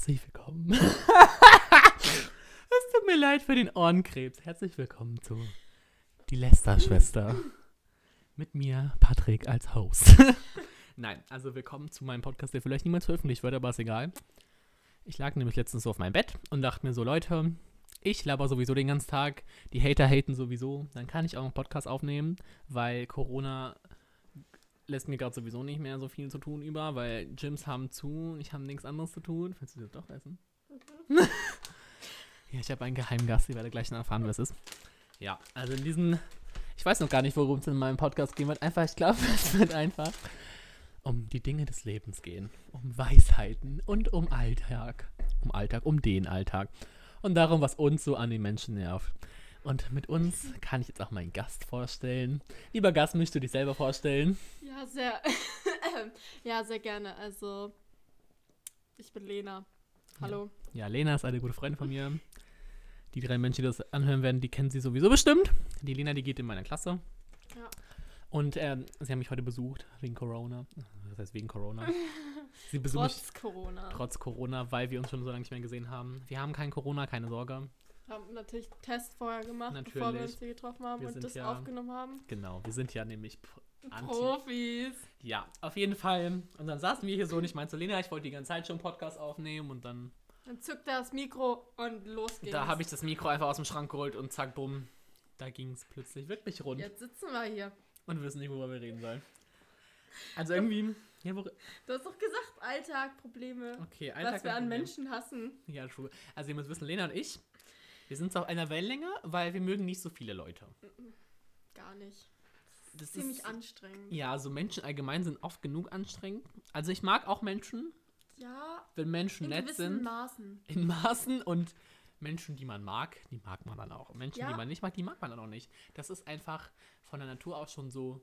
Herzlich willkommen. es tut mir leid für den Ohrenkrebs. Herzlich willkommen zu Die Lester-Schwester. Mit mir, Patrick, als Host. Nein, also willkommen zu meinem Podcast, der vielleicht niemals veröffentlicht wird, aber ist egal. Ich lag nämlich letztens so auf meinem Bett und dachte mir so, Leute, ich laber sowieso den ganzen Tag, die Hater haten sowieso, dann kann ich auch einen Podcast aufnehmen, weil Corona lässt mir gerade sowieso nicht mehr so viel zu tun über, weil Gyms haben zu und ich habe nichts anderes zu tun. Willst du das doch essen? ja, ich habe einen Geheimgast, ihr werdet gleich noch erfahren, was es ist. Ja, also in diesen, ich weiß noch gar nicht, worum es in meinem Podcast gehen wird. Einfach, ich glaube, es wird einfach um die Dinge des Lebens gehen, um Weisheiten und um Alltag. Um Alltag, um den Alltag. Und darum, was uns so an den Menschen nervt. Und mit uns kann ich jetzt auch meinen Gast vorstellen. Lieber Gast, möchtest du dich selber vorstellen? Ja, sehr, ja, sehr gerne. Also, ich bin Lena. Hallo. Ja, Lena ist eine gute Freundin von mir. Die drei Menschen, die das anhören werden, die kennen sie sowieso bestimmt. Die Lena, die geht in meiner Klasse. Ja. Und ähm, sie haben mich heute besucht, wegen Corona. Das heißt wegen Corona. Sie besucht mich Trotz Corona. trotz Corona, weil wir uns schon so lange nicht mehr gesehen haben. Wir haben kein Corona, keine Sorge. haben natürlich einen Test vorher gemacht, bevor wir Natürlich. uns hier getroffen haben Wir und das ja- aufgenommen haben. Genau, wir sind ja nämlich anti. Profis. Ja, auf jeden Fall. Und dann saßen wir hier so und ich meinte so, Lena, ich wollte die ganze Zeit schon einen Podcast aufnehmen und dann Dann zückt er das Mikro und los geht's. Da habe ich das Mikro einfach aus dem Schrank geholt und zack, bumm. Da ging es plötzlich wirklich rund. Jetzt sitzen wir hier. Und wissen nicht, worüber wir reden sollen. Also irgendwie. Ja, wo, Du hast doch gesagt, Alltag, Probleme. okay, was wir an. Menschen hassen. Ja, true. Also ihr müsst wissen, Lena und ich, wir sind auf einer Wellenlänge, weil wir mögen nicht so viele Leute. Gar nicht. Das Ziemlich ist, anstrengend. Ja, so Menschen allgemein sind oft genug anstrengend. Also ich mag auch Menschen, Ja, wenn Menschen in nett gewissen sind. Maßen. in Maßen und Menschen, die man mag, die mag man dann auch. Menschen, die Ja. man nicht mag, die mag man dann auch nicht. Das ist einfach von der Natur aus schon so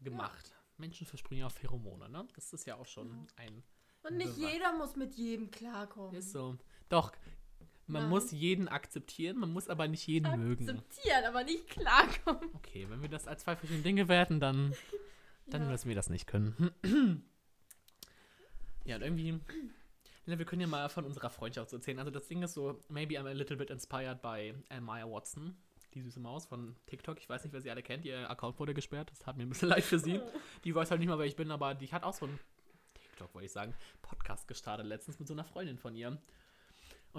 gemacht. Menschen versprühen ja auch Pheromone, ne? Das ist ja auch schon ein. Und nicht Beweis. jeder muss mit jedem klarkommen. Ist so. Doch, man Nein. muss jeden akzeptieren, man muss aber nicht jeden mögen. Akzeptieren, aber nicht klarkommen. Okay, wenn wir das als zwei verschiedene Dinge werten, dann, dann Ja. müssen wir das nicht können. ja, und irgendwie. Wir können ja mal von unserer Freundschaft so erzählen. Also das Ding ist so, maybe I'm a little bit inspired by uh, Maya Watson, die süße Maus von TikTok. Ich weiß nicht, wer sie alle kennt. Ihr Account wurde gesperrt. Das hat mir ein bisschen leid für sie. Die weiß halt nicht mal, wer ich bin, aber die hat auch so ein TikTok, wollte ich sagen, Podcast gestartet letztens mit so einer Freundin von ihr.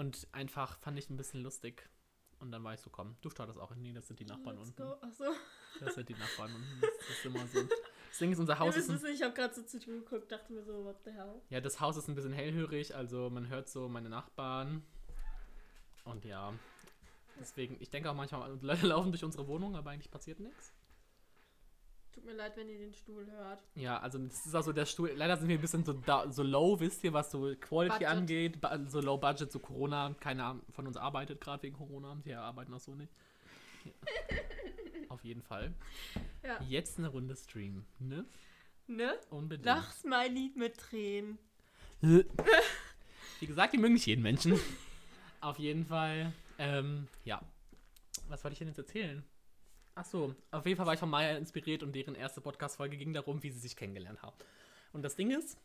Und einfach fand ich ein bisschen lustig. Und dann war ich so, komm, du startest auch. Nee, das sind die Nachbarn Let's unten. go. Achso. Das sind die Nachbarn unten. Das ist immer so. Das Ding ist, unser Haus ist wisst ein, ich habe gerade so zu dir geguckt, dachte mir so, what the hell. ja, das Haus ist ein bisschen hellhörig, also man hört so meine Nachbarn. Und ja, deswegen, ich denke auch manchmal, Leute laufen durch unsere Wohnung, aber eigentlich passiert nichts. Tut mir leid, wenn ihr den Stuhl hört. Ja, also das ist auch so der Stuhl. Leider sind wir ein bisschen so, da, so low, wisst ihr, was so Quality Budget. angeht. So low budget, so Corona. Keiner von uns arbeitet gerade wegen Corona. Die arbeiten auch so nicht. Ja. Auf jeden Fall. Ja. Jetzt eine Runde Stream, ne? Ne? Unbedingt. Lach-Smiley mit Tränen. Wie gesagt, wir mögen nicht jeden Menschen. Auf jeden Fall. Ähm, ja. Was wollte ich denn jetzt erzählen? Ach so, auf jeden Fall war ich von Maya inspiriert und deren erste Podcast-Folge ging darum, wie sie sich kennengelernt haben. Und das Ding ist,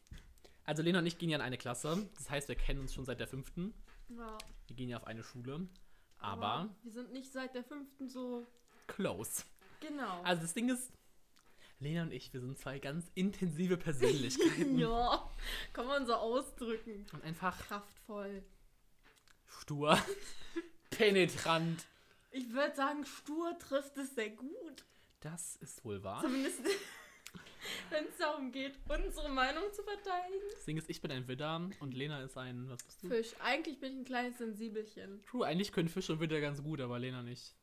also Lena und ich gehen ja in eine Klasse. Das heißt, wir kennen uns schon seit der fünften. Ja. Wir gehen ja auf eine Schule. Aber wir sind nicht seit der fünften so. close. Genau. Also das Ding ist, Lena und ich, wir sind zwei ganz intensive Persönlichkeiten. ja. Kann man so ausdrücken. Und einfach Kraftvoll. stur, penetrant. Ich würde sagen, stur trifft es sehr gut. Das ist wohl wahr. Zumindest, wenn es darum geht, unsere Meinung zu verteidigen. Das Ding ist, ich bin ein Widder und Lena ist ein, was bist du? Fisch. Eigentlich bin ich ein kleines Sensibelchen. True, eigentlich können Fische und Widder ganz gut, aber Lena nicht.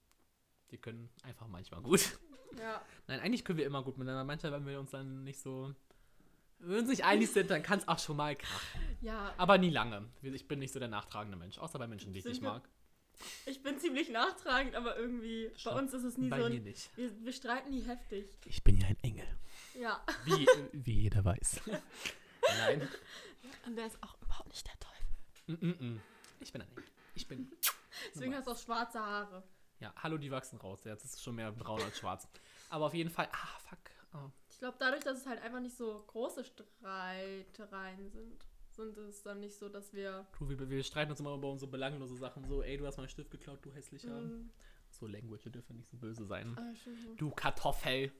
Die können einfach manchmal gut. Ja. Nein, eigentlich können wir immer gut miteinander. Manchmal, wenn wir uns dann nicht so. Wenn wir uns nicht einig sind, dann kann es auch schon mal krachen. Ja. Aber nie lange. Ich bin nicht so der nachtragende Mensch, außer bei Menschen, die ich nicht mag. Ich bin ziemlich nachtragend, aber irgendwie, Schau, bei uns ist es nie bei so. mir Ein, nicht. wir, wir streiten nie heftig. Ich bin ja ein Engel. Ja. Wie, wie jeder weiß. Nein. Und der ist auch überhaupt nicht der Teufel. Mm -mm -mm. Ich bin ein Engel. Ich bin. Deswegen hast du auch schwarze Haare. Ja, hallo, die wachsen raus. Jetzt ist es schon mehr braun als schwarz. Aber auf jeden Fall. Ah, fuck. Oh. Ich glaube, dadurch, dass es halt einfach nicht so große Streitereien sind. Sind es dann nicht so, dass wir. Du, wir, wir streiten uns immer über unsere belanglose Sachen. So, ey, du hast meinen Stift geklaut, du hässlicher. Mm, So, Language dürfen nicht so böse sein. ah. Du Kartoffel.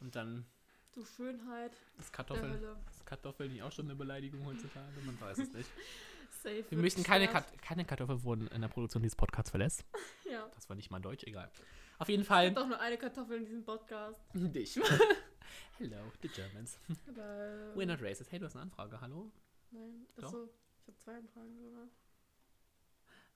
Und dann du Schönheit ist der Kartoffel. Ist Kartoffel nicht auch schon eine Beleidigung heutzutage? Man weiß es nicht. Safe. Wir möchten keine. Kat keine Kartoffel wurden in der Produktion dieses Podcasts verlässt. Ja. Das war nicht mal Deutsch, egal. Auf jeden Es Fall. gibt doch nur eine Kartoffel in diesem Podcast. Dich. Hello, the Germans. Aber, We're not racist. Hey, du hast eine Anfrage, hallo? Nein, Doch. achso. Ich habe zwei Anfragen sogar.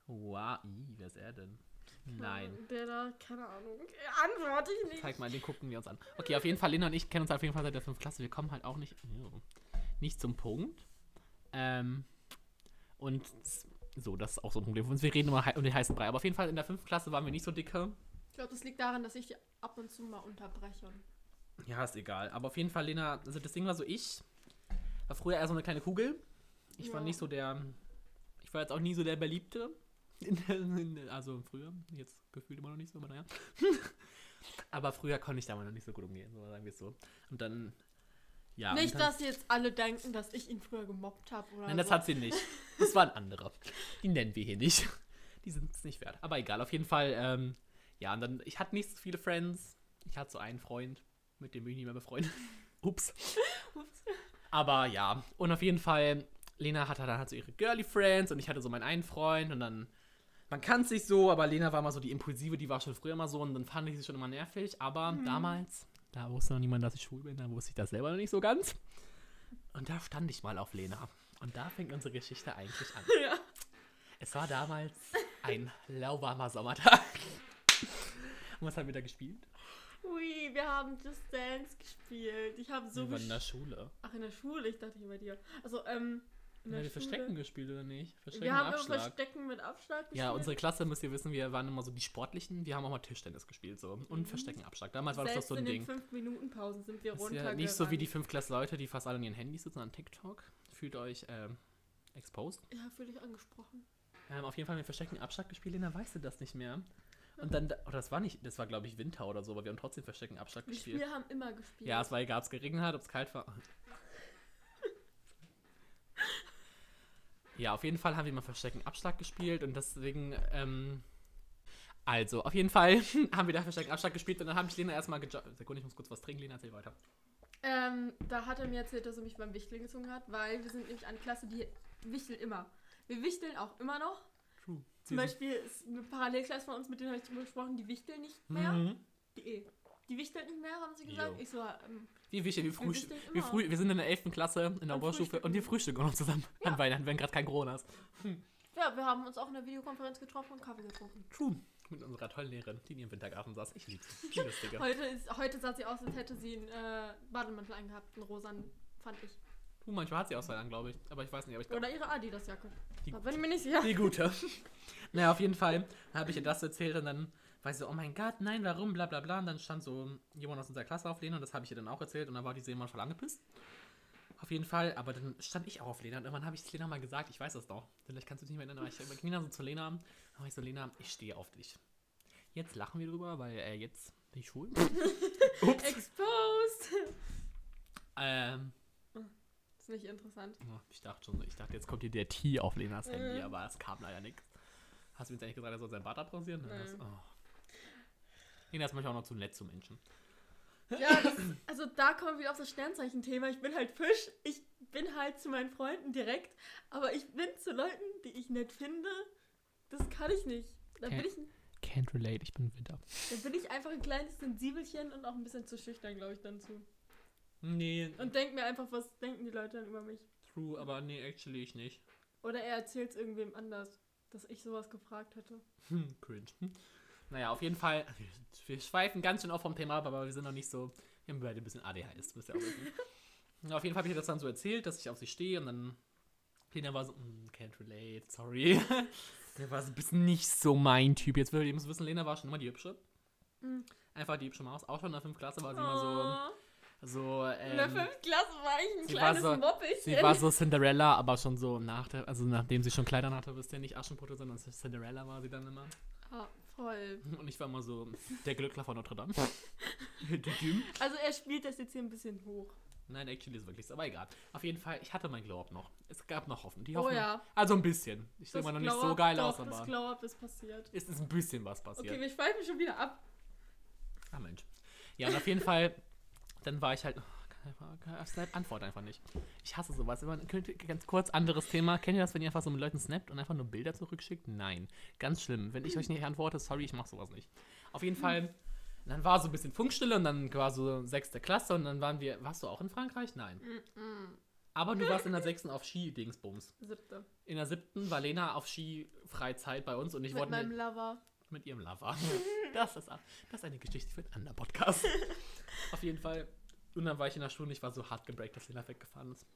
Wow, ih, wer ist er denn? Nein. Der da, keine Ahnung. Antworte ich nicht. Zeig mal, den gucken wir uns an. Okay, auf jeden Fall, Lena und ich kennen uns auf jeden Fall seit der 5. Klasse. Wir kommen halt auch nicht, nicht zum Punkt. Ähm, und so, das ist auch so ein Problem. für uns. Wir reden immer um den heißen Brei. Aber auf jeden Fall in der 5. Klasse waren wir nicht so dicke. Ich glaube, das liegt daran, dass ich ab und zu mal unterbreche. Ja, ist egal. Aber auf jeden Fall, Lena, also das Ding war so, ich war früher eher so eine kleine Kugel. Ich war Ja. nicht so der, ich war jetzt auch nie so der Beliebte. Also früher, jetzt gefühlt immer noch nicht so, aber naja. aber früher konnte ich damit noch nicht so gut umgehen, so sagen wir es so. Und dann, ja. nicht, dann, dass jetzt alle denken, dass ich ihn früher gemobbt habe oder Nein, das so. hat sie nicht. Das waren andere. Die nennen wir hier nicht. Die sind es nicht wert. Aber egal, auf jeden Fall, ähm, ja, und dann, ich hatte nicht so viele Friends. Ich hatte so einen Freund, mit dem bin ich nicht mehr befreundet. Ups. Ups. Aber ja, und auf jeden Fall, Lena hatte dann halt so ihre Girly Friends und ich hatte so meinen einen Freund und dann, man kann sich so, aber Lena war mal so die Impulsive, die war schon früher immer so und dann fand ich sie schon immer nervig. Aber damals, da wusste noch niemand, dass ich schwul bin, da wusste ich das selber noch nicht so ganz. Und da stand ich mal auf Lena. Und da fängt unsere Geschichte eigentlich an. Ja. Es war damals ein lauwarmer Sommertag. Und was haben wir da gespielt? Ui, wir haben Just Dance gespielt. Ich habe so wir waren in der Schule. Ach, in der Schule? Ich dachte, bei dir. Also, ähm, in Haben wir. Verstecken gespielt oder nicht? Verstecken Wir haben Abschlag. Verstecken mit Abschlag gespielt. Ja, unsere Klasse, müsst ihr wissen, wir waren immer so die Sportlichen. Wir haben auch mal Tischtennis gespielt so. Und Mhm. Verstecken, Abschlag. Damals war das Selbst doch so ein in Ding. den 5-Minuten-Pausen sind wir runter. ja nicht so wie die 5 Klasse Leute, die fast alle an ihren Handys sitzen, an TikTok. Fühlt euch ähm, exposed. Ja, fühle ich angesprochen. Ähm, auf jeden Fall haben wir Verstecken Abschlag gespielt, Lena, weißt du das nicht mehr? Und dann, oder das war nicht, das war glaube ich Winter oder so, aber wir haben trotzdem Verstecken Abschlag Wir gespielt. Spiele haben immer gespielt. Ja, es war egal, ob es geregnet hat, ob es kalt war. ja, auf jeden Fall haben wir mal Verstecken Abschlag gespielt und deswegen, ähm, also, auf jeden Fall haben wir da Verstecken Abschlag gespielt und dann habe ich Lena erstmal gejoggt. Sekunde, ich muss kurz was trinken, Lena, erzähl weiter. Ähm, da hat er mir erzählt, dass er mich beim Wichteln gezogen hat, weil wir sind nämlich eine Klasse, die wichtelt immer. Wir wichteln auch immer noch. Zum Beispiel ist eine Parallelklasse von uns, mit denen habe ich drüber gesprochen, die wichteln nicht mehr. Mhm. Die, die wichteln nicht mehr, haben sie gesagt. Jo. Ich so, ähm, Wie wichtig, wir, Wir frühst wichteln wir, immer. früh wir sind in der 11. Klasse in der Oberstufe und wir frühstücken auch noch zusammen an Weihnachten, wenn gerade kein Corona ist. ja, wir haben uns auch in der Videokonferenz getroffen und Kaffee getrunken. True. Mit unserer tollen Lehrerin, die in ihrem Wintergarten saß. Ich liebe sie. Heute, ist, heute sah sie aus, als hätte sie einen äh, Bademantel angehabt, einen rosan, fand ich. True, manchmal hat sie auch an, glaube ich. Aber ich weiß nicht, aber ich glaube, Oder ihre Adidas-Jacke. Die bin ich mir nicht sicher. Die gute. naja, auf jeden Fall habe ich ihr das erzählt und dann war sie so, oh mein Gott, nein, warum, bla bla bla. Und dann stand so jemand aus unserer Klasse auf Lena und das habe ich ihr dann auch erzählt und dann war diese jemand voll angepisst. Auf jeden Fall, aber dann stand ich auch auf Lena und irgendwann habe ich es Lena mal gesagt, ich weiß das doch. Vielleicht kannst du dich nicht mehr erinnern, aber ich ging dann so zu Lena und habe ich so, Lena, ich stehe auf dich. Jetzt lachen wir drüber, weil äh, jetzt bin ich schwul. Ups. Exposed! ähm, ist nicht interessant. ich dachte schon, ich dachte, jetzt kommt hier der T auf Lenas Handy, Mhm. aber es kam leider nichts. Hast du mir jetzt eigentlich gesagt, er soll seinen Bart abrasieren? Nein. Das, oh. Lena ist manchmal auch noch zu nett zu Menschen. Ja, das, also da kommen wir wieder auf das Sternzeichen-Thema. Ich bin halt Fisch. Ich bin halt zu meinen Freunden direkt. Aber ich bin zu Leuten, die ich nett finde. Das kann ich nicht. Da Okay. bin ich, Can't relate, ich bin Winter. da bin ich einfach ein kleines Sensibelchen und auch ein bisschen zu schüchtern, glaube ich, dann zu. Nee, Und denk mir einfach, was denken die Leute dann über mich. true, aber nee, actually ich nicht. Oder er erzählt es irgendwem anders, dass ich sowas gefragt hätte. Hm, cringe. Naja, auf jeden Fall, wir, schweifen ganz schön auf vom Thema ab, aber wir sind noch nicht so, wir haben beide ein bisschen ADHS, wisst ihr auch wissen. Auf jeden Fall habe ich ihr das dann so erzählt, dass ich auf sie stehe und dann Lena war so, "Mm, can't relate, sorry. Der war so ein bisschen nicht so mein Typ. Jetzt will ihr müsst wissen, Lena war schon immer die hübsche. Mhm. Einfach die hübsche Maus. Auch schon in der 5. Klasse war sie immer Oh, so, so in der ähm, fünften Klasse war ich ein kleines so- Moppelchen. Sie war so Cinderella, aber schon so nach der, also nachdem sie schon Kleidern hatte, wisst ihr nicht Aschenputtel, sondern Cinderella war sie dann immer. ah, voll. Und ich war immer so der Glückler von Notre Dame. Also er spielt das jetzt hier ein bisschen hoch. Nein, actually ist wirklich so, aber egal. Auf jeden Fall, ich hatte mein Glow-Up noch. Es gab noch Hoffnung. Die Oh Hoffnung ja. Also ein bisschen. Ich sehe Das immer noch nicht so geil doch, aus, Das aber Glow-Up ist passiert. es ist ein bisschen was passiert. Okay, wir schweifen schon wieder ab. Ah, Mensch. Ja, und auf jeden Fall, dann war ich halt. Oh, Snap antwortet einfach nicht. Ich hasse sowas. Könnt ihr- ganz kurz, anderes Thema. Kennt ihr das, wenn ihr einfach so mit Leuten snappt und einfach nur Bilder zurückschickt? Nein. Ganz schlimm. Wenn ich euch nicht antworte, sorry, ich mach sowas nicht. Auf jeden Fall, dann war so ein bisschen Funkstille und dann war so sechste Klasse und dann waren wir. Warst du auch in Frankreich? Nein. Aber du warst in der sechsten auf Ski-Dingsbums. Siebte. In der siebten war Lena auf Ski-Freizeit bei uns und ich Mit wollte meinem Lover. Mit ihrem Lover. Das ist, das ist eine Geschichte für einen anderen Podcast. Auf jeden Fall. Und dann war ich in der Schule und ich war so hart gebreakt, dass Lena weggefahren ist.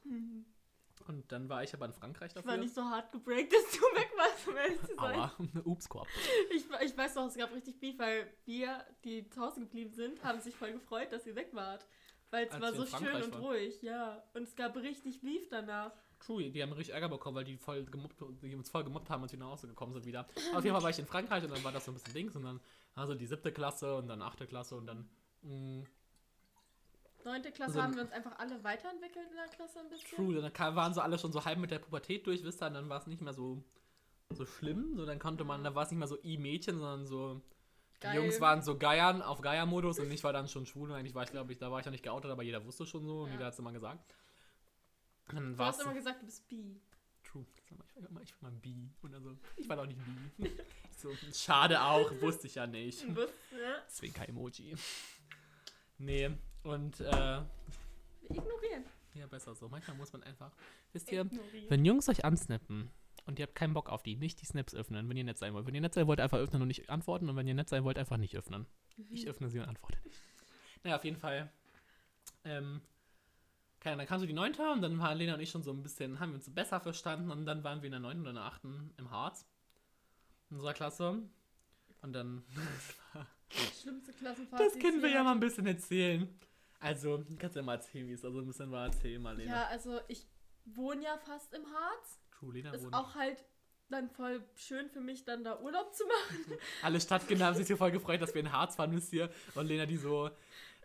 Und dann war ich aber in Frankreich Ich war dafür. nicht so hart gebreakt, dass du weg warst, um ehrlich zu sein. Aua, Upskorb. Ich, ich weiß noch, es gab richtig Beef, weil wir, die zu Hause geblieben sind, haben sich voll gefreut, dass ihr weg wart. Weil es war so schön und waren. ruhig, ja. Und es gab richtig Beef danach. True, die haben richtig Ärger bekommen, weil die voll gemobbt, die uns voll gemobbt haben, als wir nach Hause gekommen sind wieder. Auf jeden Fall war ich in Frankreich und dann war das so ein bisschen Dings und dann also die siebte Klasse und dann achte Klasse und dann mm, mh, Neunte Klasse Also- haben wir uns einfach alle weiterentwickelt in der Klasse ein bisschen. True, dann kam, waren so alle schon so halb mit der Pubertät durch, wisst ihr, und dann war es nicht mehr so, so schlimm. So, dann konnte man, da war es nicht mehr so I-Mädchen, sondern so. Die Geil. Jungs waren so Geiern auf Geier-Modus und ich war dann schon schwul. Und eigentlich war ich, glaube ich, da war ich noch nicht geoutet, aber jeder wusste schon so und Ja. jeder hat es immer gesagt. Dann Du hast immer gesagt, du bist bi. True. Ich war immer, ich war mal bi. Und also, ich war doch nicht bi. so, schade auch, wusste ich ja nicht. Bist, ja. Deswegen kein Emoji. Nee, und äh, ignorieren. ja, besser so. Manchmal muss man einfach. Wisst ihr, Ignorieren. Wenn Jungs euch ansnappen und ihr habt keinen Bock auf die, nicht die Snaps öffnen, wenn ihr nett sein wollt. Wenn ihr nett sein wollt, einfach öffnen und nicht antworten. Und wenn ihr nett sein wollt, einfach nicht öffnen. Ich öffne sie und antworte nicht. Naja, auf jeden Fall. Ähm, keine dann kam so die Neunte und dann waren Lena und ich schon so ein bisschen, haben wir uns so besser verstanden und dann waren wir in der Neunten oder in der Achten im Harz. In unserer Klasse. Und dann. Schlimmste Klassenfahrt. das können wir ja mal ein bisschen erzählen. Also, kannst du ja mal erzählen, wie es also ein bisschen war. Erzähl mal, Lena. Ja, also ich wohne ja fast im Harz. True, Lena Ist wohnt- auch halt dann voll schön für mich, dann da Urlaub zu machen. Alle Stadtkinder haben sich so voll gefreut, dass wir in Harz fahren, wisst ihr. Und Lena, die so,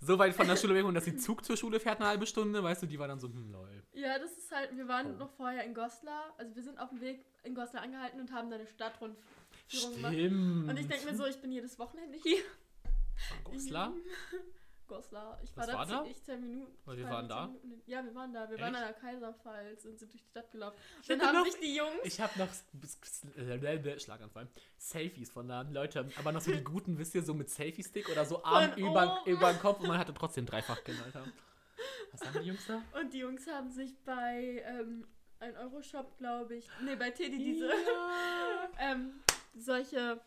so weit von der Schule weg und dass sie Zug zur Schule fährt, eine halbe Stunde, weißt du, die war dann so, hm, lol. Ja, das ist halt, wir waren Oh. noch vorher in Goslar. Also wir sind auf dem Weg in Goslar angehalten und haben da eine Stadtrundführung gemacht. Und ich denke mir so, ich bin jedes Wochenende hier. Goslar? Goslar. Ich Was war, war da, da? zehn- ich zehn Minuten. Weil wir waren da? Minuten. Ja, wir waren da. Wir Echt? waren an der Kaiserpfalz und sind durch die Stadt gelaufen. Ich Dann haben noch- sich die Jungs. Ich habe noch Schlaganfall. Selfies von da, Leute, aber noch so die guten, wisst ihr, so mit Selfie-Stick oder so Arm über, über den Kopf und man hatte trotzdem dreifach Alter. Was haben die Jungs da? Und die Jungs haben sich bei ähm, ein Euro-Shop, glaube ich. Nee, bei Teddy diese. Ja. ähm, solche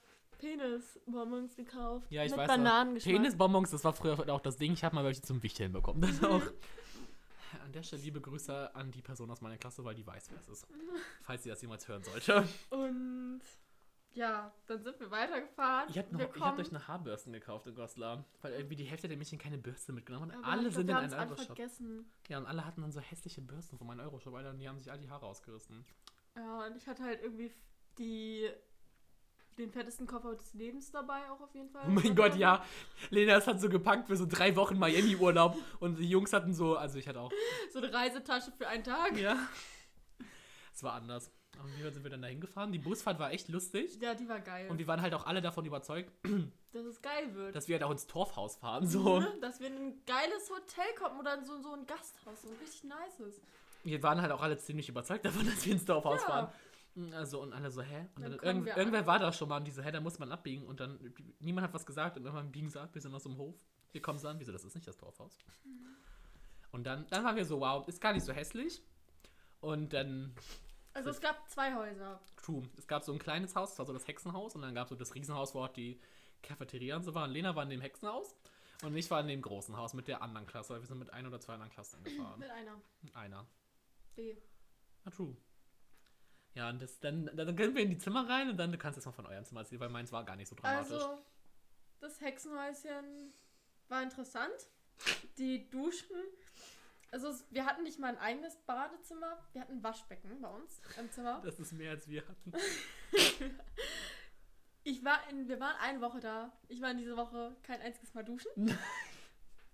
Penis-Bonbons gekauft. Ja, ich mit weiß. Bananengeschmack. Penisbonbons, das war früher auch das Ding. Ich habe mal welche zum Wichteln bekommen. Das auch. An der Stelle liebe Grüße an die Person aus meiner Klasse, weil die weiß, wer es ist. Falls sie das jemals hören sollte. Und ja, dann sind wir weitergefahren. Ihr habt kommen- euch eine Haarbürsten gekauft in Goslar. Weil irgendwie die Hälfte der Mädchen keine Bürste mitgenommen Aber alle ich sind glaub, in einen alle Euro-Shop. vergessen. Ja, und alle hatten dann so hässliche Bürsten von meinem Euro-Shop, Alter, und die haben sich all die Haare ausgerissen. Ja, und ich hatte halt irgendwie die, den fettesten Koffer des Lebens dabei, auch auf jeden Fall. Oh mein Gott, ja. Lena ist hat so gepackt für so drei Wochen Miami-Urlaub. Und die Jungs hatten so, also ich hatte auch. So eine Reisetasche für einen Tag. Ja. Es war anders. Und wie sind wir dann da hingefahren? Die Busfahrt war echt lustig. Ja, die war geil. Und wir waren halt auch alle davon überzeugt, dass es geil wird. dass wir halt auch ins Torfhaus fahren. So. Ne? Dass wir in ein geiles Hotel kommen oder in so, so ein Gasthaus, so ein richtig nices. Wir waren halt auch alle ziemlich überzeugt davon, dass wir ins Dorfhaus Ja. fahren. Also, und alle so, hä? Und Dann dann, irgend, irgendwer war da schon mal und die so, hä, da muss man abbiegen. Und dann, niemand hat was gesagt und irgendwann biegen sie ab, wir sind aus dem Hof. Wir kommen so an, wieso, das ist nicht das Dorfhaus. Und dann, dann waren wir so, wow, ist gar nicht so hässlich. Und dann, Also es gab zwei Häuser. true, es gab so ein kleines Haus, das war so das Hexenhaus. Und dann gab es so das Riesenhaus, wo auch die Cafeteria und so war. Und Lena war in dem Hexenhaus. Und ich war in dem großen Haus mit der anderen Klasse. Wir sind mit ein oder zwei anderen Klassen gefahren. Mit einer. Einer. B. Ah, true. Ja, und das, dann, dann gehen wir in die Zimmer rein und dann du kannst jetzt mal von eurem Zimmer erzählen, weil meins war gar nicht so dramatisch. Also, das Hexenhäuschen war interessant. Die Duschen. Also, es- wir hatten nicht mal ein eigenes Badezimmer. Wir hatten ein Waschbecken bei uns im Zimmer. das ist mehr als wir hatten. Ich war in, wir waren eine Woche da. Ich war in dieser Woche kein einziges Mal duschen.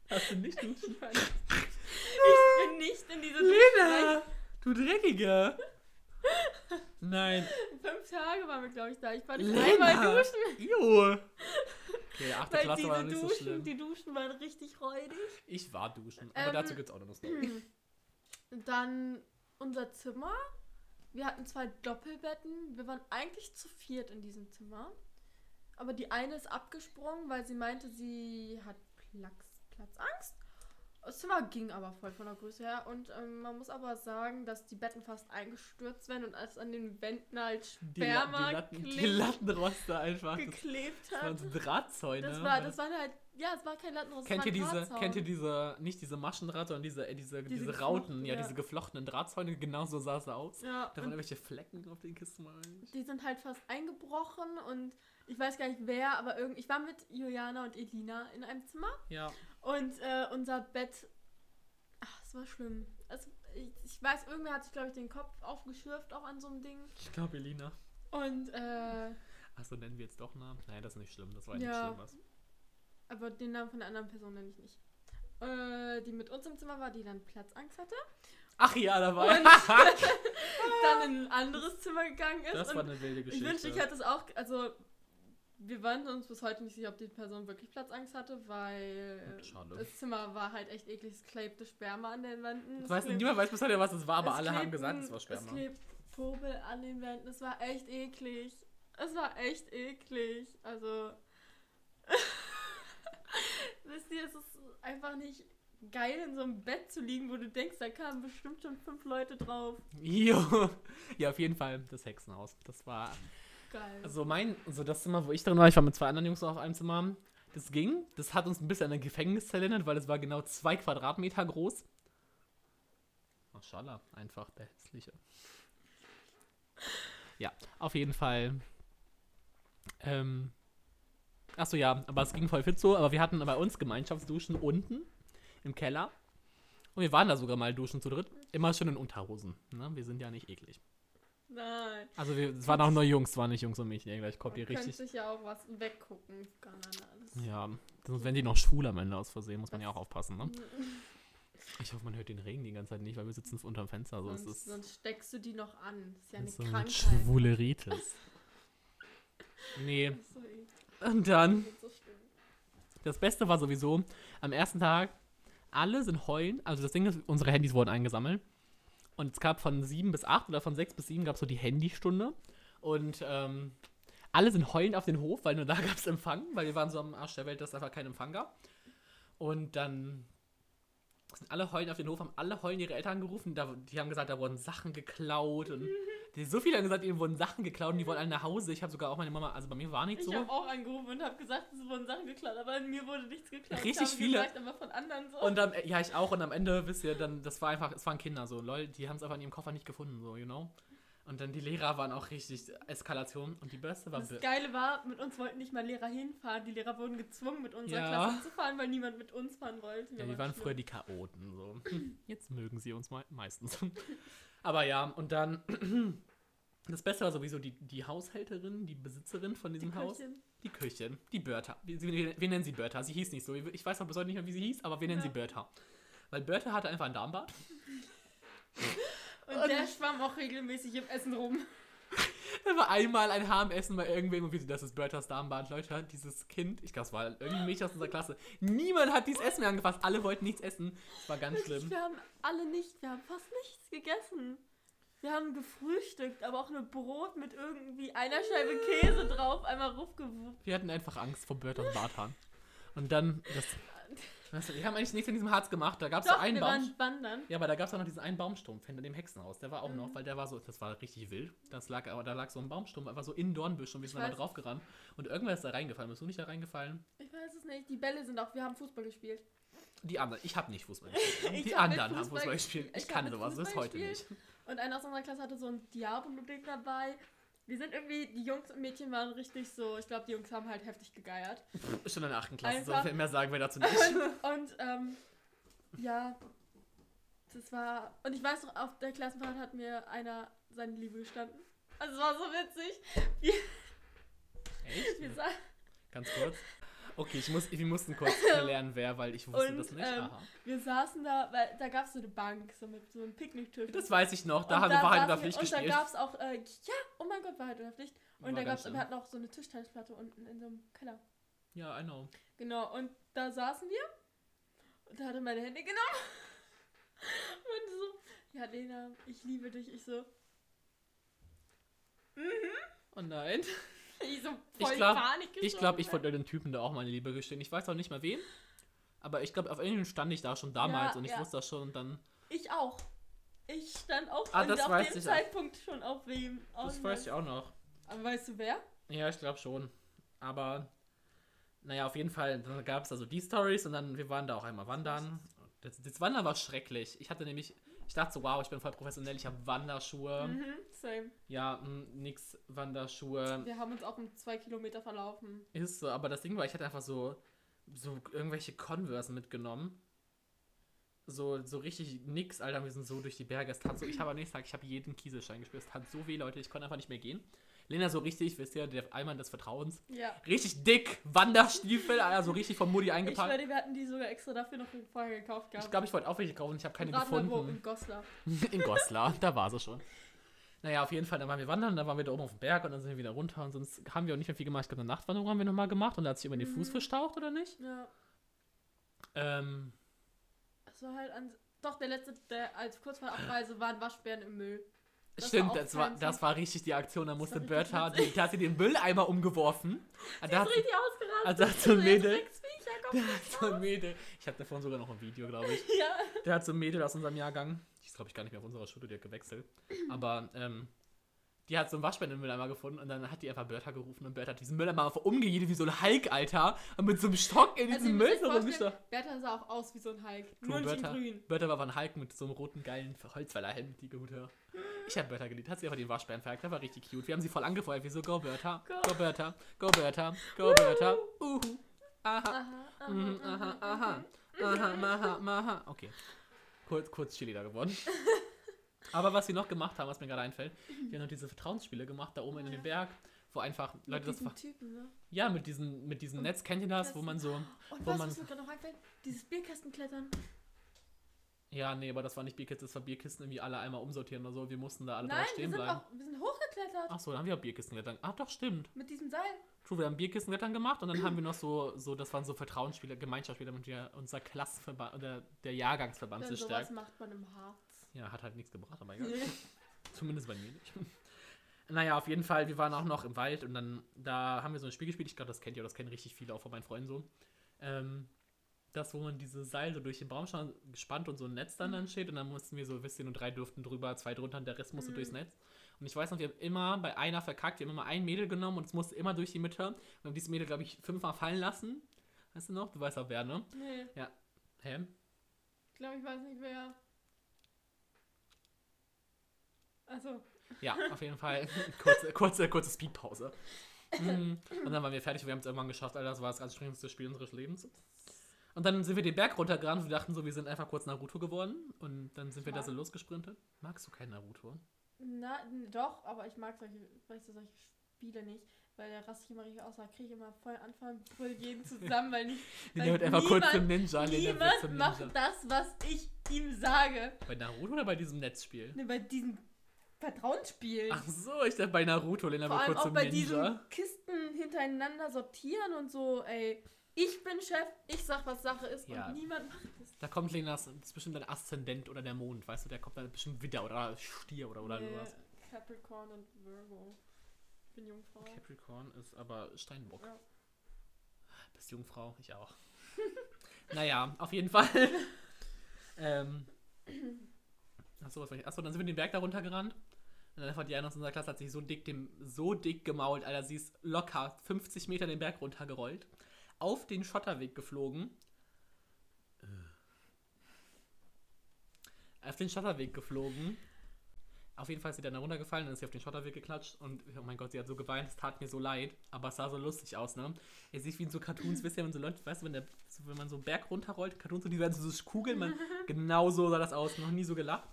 Hast du nicht duschen? Ich, nicht, ich bin nicht in diese Dusche. Lena! Du Dreckige! Nein. Fünf Tage waren wir, glaube ich, da. Ich war nicht einmal duschen. Jo. Okay, achte Weil Klasse war nicht so Duschen, schlimm. die Duschen waren richtig räudig. Ich war duschen, aber Ähm, dazu gibt's auch noch eine Story. Dann unser Zimmer. Wir hatten zwei Doppelbetten. Wir waren eigentlich zu viert in diesem Zimmer. Aber die eine ist abgesprungen, weil sie meinte, sie hat Platz, Platzangst. Das Zimmer ging aber voll von der Größe her. Und ähm, man muss aber sagen, dass die Betten fast eingestürzt werden und als an den Wänden halt Die, La Sperma die, Latten, die Lattenroste einfach. Das, geklebt das hat. waren so Drahtzäune. Das war, das waren halt, ja, es war kein Lattenrost, Kennt ihr diese, Drahtzaun. kennt ihr diese, nicht diese Maschendraht, sondern diese, äh, diese, diese, Diese Rauten, ja, ja. diese geflochtenen Drahtzäune, genau so sah es aus. Ja, Da waren irgendwelche Flecken auf den Kisten mal. die sind halt fast eingebrochen und ich weiß gar nicht wer, aber irgend, ich war mit Juliana und Elina in einem Zimmer Ja. und äh, unser Bett, ach, es war schlimm. Also, ich, ich weiß, irgendwer hat sich, glaube ich, den Kopf aufgeschürft, auch an so einem Ding. Ich glaube, Elina. Und, äh, Achso, nennen wir jetzt doch Namen? Nein, das ist nicht schlimm. Das war Ja. nicht schlimm. Was. aber den Namen von der anderen Person nenne ich nicht. Äh, die mit uns im Zimmer war, die dann Platzangst hatte. Ach ja, da war Und dann in ein anderes Zimmer gegangen ist. Das war eine wilde Ich Geschichte. wünschte, ich hätte es auch. Also, wir waren uns bis heute nicht sicher, ob die Person wirklich Platzangst hatte, weil Schade. das Zimmer war halt echt eklig. Es klebte Sperma an den Wänden. Es weiß, klebt- niemand weiß bis heute, was es war, aber es alle haben klebten- gesagt, es war Es Sperma. klebt Popel an den Wänden. Es war echt eklig. Es war echt eklig. Also. Wisst ihr, es ist einfach nicht geil, in so einem Bett zu liegen, wo du denkst, da kamen bestimmt schon fünf Leute drauf. Jo. Ja, auf jeden Fall das Hexenhaus. Das war. Geil. Also mein, also das Zimmer, wo ich drin war, ich war mit zwei anderen Jungs noch auf einem Zimmer. Das ging. Das hat uns ein bisschen an eine Gefängniszelle erinnert, weil es war genau zwei Quadratmeter groß. Maschallah, einfach der hässliche. Ja, auf jeden Fall. Ähm, achso, ja, aber es ging voll fit so. Aber wir hatten bei uns Gemeinschaftsduschen unten im Keller. Und wir waren da sogar mal duschen zu dritt. Immer schön in Unterhosen. Ne? Wir sind ja nicht eklig. Nein. Also wir, es waren auch nur Jungs, es waren nicht Jungs und Mädchen. Gleich kommt könnte richtig. sich ja auch was weggucken. Ja, sonst werden die noch schwul am Ende aus Versehen, muss man ja auch aufpassen, ne? Ich hoffe, man hört den Regen die ganze Zeit nicht, weil wir sitzen unterm Fenster. Sonst sonst, sonst steckst du die noch an. Das ist ja eine das so Krankheit. Schwuleritis. Nee, Das so und dann, Das so das Beste war sowieso, am ersten Tag, alle sind heulen. Also das Ding ist, unsere Handys wurden eingesammelt. Und es gab von sieben bis acht oder von sechs bis sieben gab es so die Handystunde. Und ähm, alle sind heulend auf den Hof, weil nur da gab es Empfang, weil wir waren so am Arsch der Welt, dass es einfach keinen Empfang gab. Und dann sind alle heulend auf den Hof, haben alle heulend ihre Eltern gerufen. Da, die haben gesagt, da wurden Sachen geklaut. Und so viele haben gesagt, ihnen wurden Sachen geklaut und die wollen alle nach Hause. Ich habe sogar auch meine Mama, also bei mir war nicht Ich so. habe auch angerufen und habe gesagt, es wurden Sachen geklaut, aber in mir wurde nichts geklaut. Richtig viele. Gesagt, aber von anderen so. Und dann, ja, ich auch. Und am Ende, wisst ihr, dann, das war einfach, es waren Kinder so, lol, die haben es einfach in ihrem Koffer nicht gefunden, so, you know. Und dann die Lehrer waren auch richtig Eskalation. Und die Beste war. das Geile war, mit uns wollten nicht mal Lehrer hinfahren. Die Lehrer wurden gezwungen, mit unserer Ja. Klasse zu fahren, weil niemand mit uns fahren wollte. Ja, die waren früher die Chaoten, so. Jetzt mögen sie uns mei- meistens. Aber ja, und dann. Das Beste war sowieso die, die Haushälterin, die Besitzerin von diesem Haus. Köchin. Die Köchin, die Bertha. Wir, wir, nennen sie Bertha. Sie hieß nicht so. Ich weiß auch bis heute nicht mehr, wie sie hieß, aber wir nennen Ja. sie Bertha. Weil Bertha hatte einfach ein Darmbad. Und der schwamm auch regelmäßig im Essen rum. Da war einmal ein Haar im Essen bei irgendwem und so, das ist Berthas Darmbad. Leute, dieses Kind, ich glaube, es war irgendein Mädchen aus unserer Klasse. Niemand hat dieses Essen mehr angefasst. Alle wollten nichts essen. Das war ganz Wirklich, schlimm. wir haben alle nicht, wir haben fast nichts gegessen. Wir haben gefrühstückt, aber auch nur Brot mit irgendwie einer Scheibe Käse drauf, einmal rufgewuppt. Wir hatten einfach Angst vor Berthas Barthaaren. Und dann, das, du, wir haben eigentlich nichts in diesem Harz gemacht. Da gab es so einen wir Baum. waren wandern. Ja, aber da gab es auch noch diesen einen Baumstumpf hinter dem Hexenhaus. Der war auch Mhm. noch, weil der war so, das war richtig wild. Das lag, aber da lag so ein Baumstumpf, einfach so in Dornbüsch und wir sind aber weiß. draufgerannt. Und irgendwer ist da reingefallen. Bist du nicht da reingefallen? Ich weiß es nicht. Die Bälle sind auch, wir haben Fußball gespielt. Die anderen. Ich habe nicht Fußball gespielt. Die hab anderen haben Fußball Fußball gespielt. Ich, Ich kann sowas, bis Fußball heute nicht. Und einer aus unserer Klasse hatte so ein Diablo-Ding dabei. Wir sind irgendwie, die Jungs und Mädchen waren richtig so, ich glaube, die Jungs haben halt heftig gegeiert. Schon in der 8. Klasse, so Einfach- viel mehr sagen wir dazu nicht. Und, ähm, ja, das war, und ich weiß noch, auf der Klassenfahrt hat mir einer seine Liebe gestanden. Also es war so witzig. Wir, Echt? wir sa- Ganz kurz. Okay, ich muss, wir mussten kurz erklären, wer, weil ich wusste Und, das nicht. ähm. Wir saßen da, weil da gab es so eine Bank, so mit so einem Picknicktisch. Das weiß ich noch, da Und haben wir Wahrheit oder saßen wir- Pflicht Und da gespielt. gab es auch, äh, ja, oh mein Gott, Wahrheit oder Pflicht. Und War da gab's, schlimm. wir hatten auch so eine Tischtennisplatte unten in so einem Keller. Ja, I know. Genau, und da saßen wir und da hat er meine Hände genommen und so, ja Lena, ich liebe dich. Ich so, Oh nein. ich so Ich voll glaub- Panik Ich glaube, ich wollte den Typen da auch meine Liebe gestehen. Ich weiß auch nicht mehr wem. Aber ich glaube, auf irgendeinem stand ich da schon damals Ja, und ich ja. wusste das schon und dann. Ich auch. Ich stand auch Ah, das auf dem ich auch. Zeitpunkt schon auf wem. Das Und weiß ich auch noch. Aber weißt du wer? Ja, ich glaube schon. Aber, naja, auf jeden Fall, dann gab es also die Stories und dann, wir waren da auch einmal wandern. Das, das Wandern war schrecklich. Ich hatte nämlich, ich dachte so, wow, ich bin voll professionell, ich habe Wanderschuhe. Mhm, same. Ja, mh, nix Wanderschuhe. Wir haben uns auch um zwei Kilometer verlaufen. Ist so, aber das Ding war, ich hatte einfach so, so irgendwelche Converse mitgenommen. So, so richtig nix, Alter, wir sind so durch die Berge. Es tat so, ich habe am nächsten Tag, ich habe jeden Kieselstein gespürt. Es tat so weh, Leute, ich konnte einfach nicht mehr gehen. Lena so richtig, wisst ihr, der Eimann des Vertrauens. Ja. Richtig dick, Wanderstiefel, Alter, so richtig von Mutti Ich eingepackt. schwöre, wir hatten die sogar extra dafür noch vorher gekauft gehabt. Ich glaube, ich wollte auch welche kaufen, ich habe keine Rat mal wo, gefunden. in Goslar. In Goslar, da war sie schon. Naja, auf jeden Fall, dann waren wir wandern, dann waren wir da oben auf dem Berg und dann sind wir wieder runter und sonst haben wir auch nicht mehr viel gemacht. Ich glaube, eine Nachtwanderung haben wir nochmal gemacht und da hat sich über den Fuß Mhm. verstaucht, oder nicht? Ja. Ähm, Es war halt an. Doch, der letzte, der als kurz vor der Abreise waren Waschbären im Müll. Das war stimmt, auch das war, das war richtig die Aktion. Da musste war Bertha, die, da hat sie den Mülleimer umgeworfen. Da hat, richtig ausgerastet. also hat so ein Mädel, kommt hat so ein Mädel, ich habe davon sogar noch ein Video, glaube ich. Ja. Der hat so ein Mädel aus unserem Jahrgang, die ist glaube ich gar nicht mehr auf unserer Schule, die hat gewechselt. Aber ähm, die hat so einen Waschbär im Mülleimer gefunden und dann hat die einfach Bertha gerufen und Bertha hat diesen Mülleimer einfach umgejedet wie so ein Hulk, Alter. Und mit so einem Stock in Also, diesen ihr Müll rumgestochen. Bertha sah auch aus wie so ein Hulk. Nur Bertha, grün. Bertha war ein Hulk mit so einem roten, geilen Holzfällerhemd, die gute. Ich hab Bertha geliebt, hat sie einfach den Waschbären verjagt, der war richtig cute. Wir haben sie voll angefeuert, wie so, go Bertha, Go. go Bertha, go Bertha, go Bertha, uhu, aha, Aha, aha, mhm, aha, aha, aha, maha, maha. Okay, kurz, kurz Cheerleader geworden. Aber was wir noch gemacht haben, was mir gerade einfällt, wir haben noch diese Vertrauensspiele gemacht, da oben in dem Berg, wo einfach Mit Leute das... diesem Typen, ne? Ja, mit diesen, mit diesen Netz, kennt ihr das, wo man so... Und Wo du, man- was mir gerade noch einfällt? Dieses Bierkastenklettern. Ja, nee, aber das war nicht Bierkisten, das war Bierkisten irgendwie alle einmal umsortieren oder so. Wir mussten da alle Nein, drei wir stehen sind, bleiben. auch, wir sind hochgeklettert. Ach so, dann haben wir auch Bierkistenklettern. Ach doch, stimmt. Mit diesem Seil. True, wir haben Bierkistenklettern gemacht und dann haben wir noch so, so das waren so Vertrauensspiele, Gemeinschaftsspiele, damit wir unser Klassenverband oder der Jahrgangsverband sich sowas stärkt. macht man im Harz. Ja, hat halt nichts gebracht, aber egal. Zumindest bei mir nicht. Naja, auf jeden Fall, wir waren auch noch im Wald und dann, da haben wir so ein Spiel gespielt, ich glaube, das kennt ihr, das kennen richtig viele auch von meinen Freunden so. Ähm, das, wo man diese Seil so durch den Baum schon gespannt und so ein Netz dann, dann steht und dann mussten wir so, wisst ihr, nur drei durften drüber, zwei drunter und der Rest musste Mhm. durchs Netz. Und ich weiß noch, wir haben immer bei einer verkackt, wir haben immer ein Mädel genommen und es musste immer durch die Mitte. Wir haben dieses Mädel, glaube ich, fünfmal fallen lassen. Weißt du noch? Du weißt auch wer, ne? Nee, Hä? ich glaube, ich weiß nicht wer. Also, Ja, auf jeden Fall. kurze, kurze, kurze Speedpause. Mm, Und dann waren wir fertig, wir haben es irgendwann geschafft, Alter, das war das anstrengendste Spiel unseres Lebens. Und dann sind wir den Berg runtergerannt und wir dachten so, wir sind einfach kurz Naruto geworden. Und dann sind wir da so losgesprintet. Magst du kein Naruto? na, doch, aber ich mag solche, weißt du, solche Spiele nicht. Weil der raste ich immer richtig aus, da kriege ich immer voll Anfang, voll jeden zusammen, weil nicht. Der Weil wird einfach kurz niemand- zum Ninja. Niemand macht das, was ich ihm sage. Bei Naruto oder bei diesem Netzspiel? Ne, bei diesen Vertrauensspielen. Ach so, ich dachte bei Naruto, Lena Vor allem auch bei Ninja. diesen Kisten hintereinander sortieren und so, ey. Ich bin Chef, ich sag, was Sache ist Ja. und niemand macht es. Da kommt Lenas, das ist bestimmt ein Aszendent oder der Mond, weißt du, der kommt dann bestimmt Widder oder Stier oder, oder Nee, sowas. Capricorn und Virgo. Ich bin Jungfrau. Capricorn ist aber Steinbock. Ja. Bist Jungfrau, ich auch. naja, auf jeden Fall. ähm. Achso, was war ich? Achso, dann sind wir den Berg da runtergerannt. Und dann einfach die eine aus unserer Klasse hat sich so dick, dem, so dick gemault, Alter. Sie ist locker 50 Meter den Berg runtergerollt. Auf den Schotterweg geflogen. Äh. Auf den Schotterweg geflogen. Auf jeden Fall ist sie dann da runtergefallen, dann ist sie auf den Schotterweg geklatscht und oh mein Gott, sie hat so geweint, es tat mir so leid, aber es sah so lustig aus, ne? Ihr seht wie in so Cartoons, wisst ihr, wenn so Leute, weißt du, wenn, der, so, wenn man so einen Berg runterrollt, Cartoons und die werden so, so Kugeln, man, genau so sah das aus, noch nie so gelacht.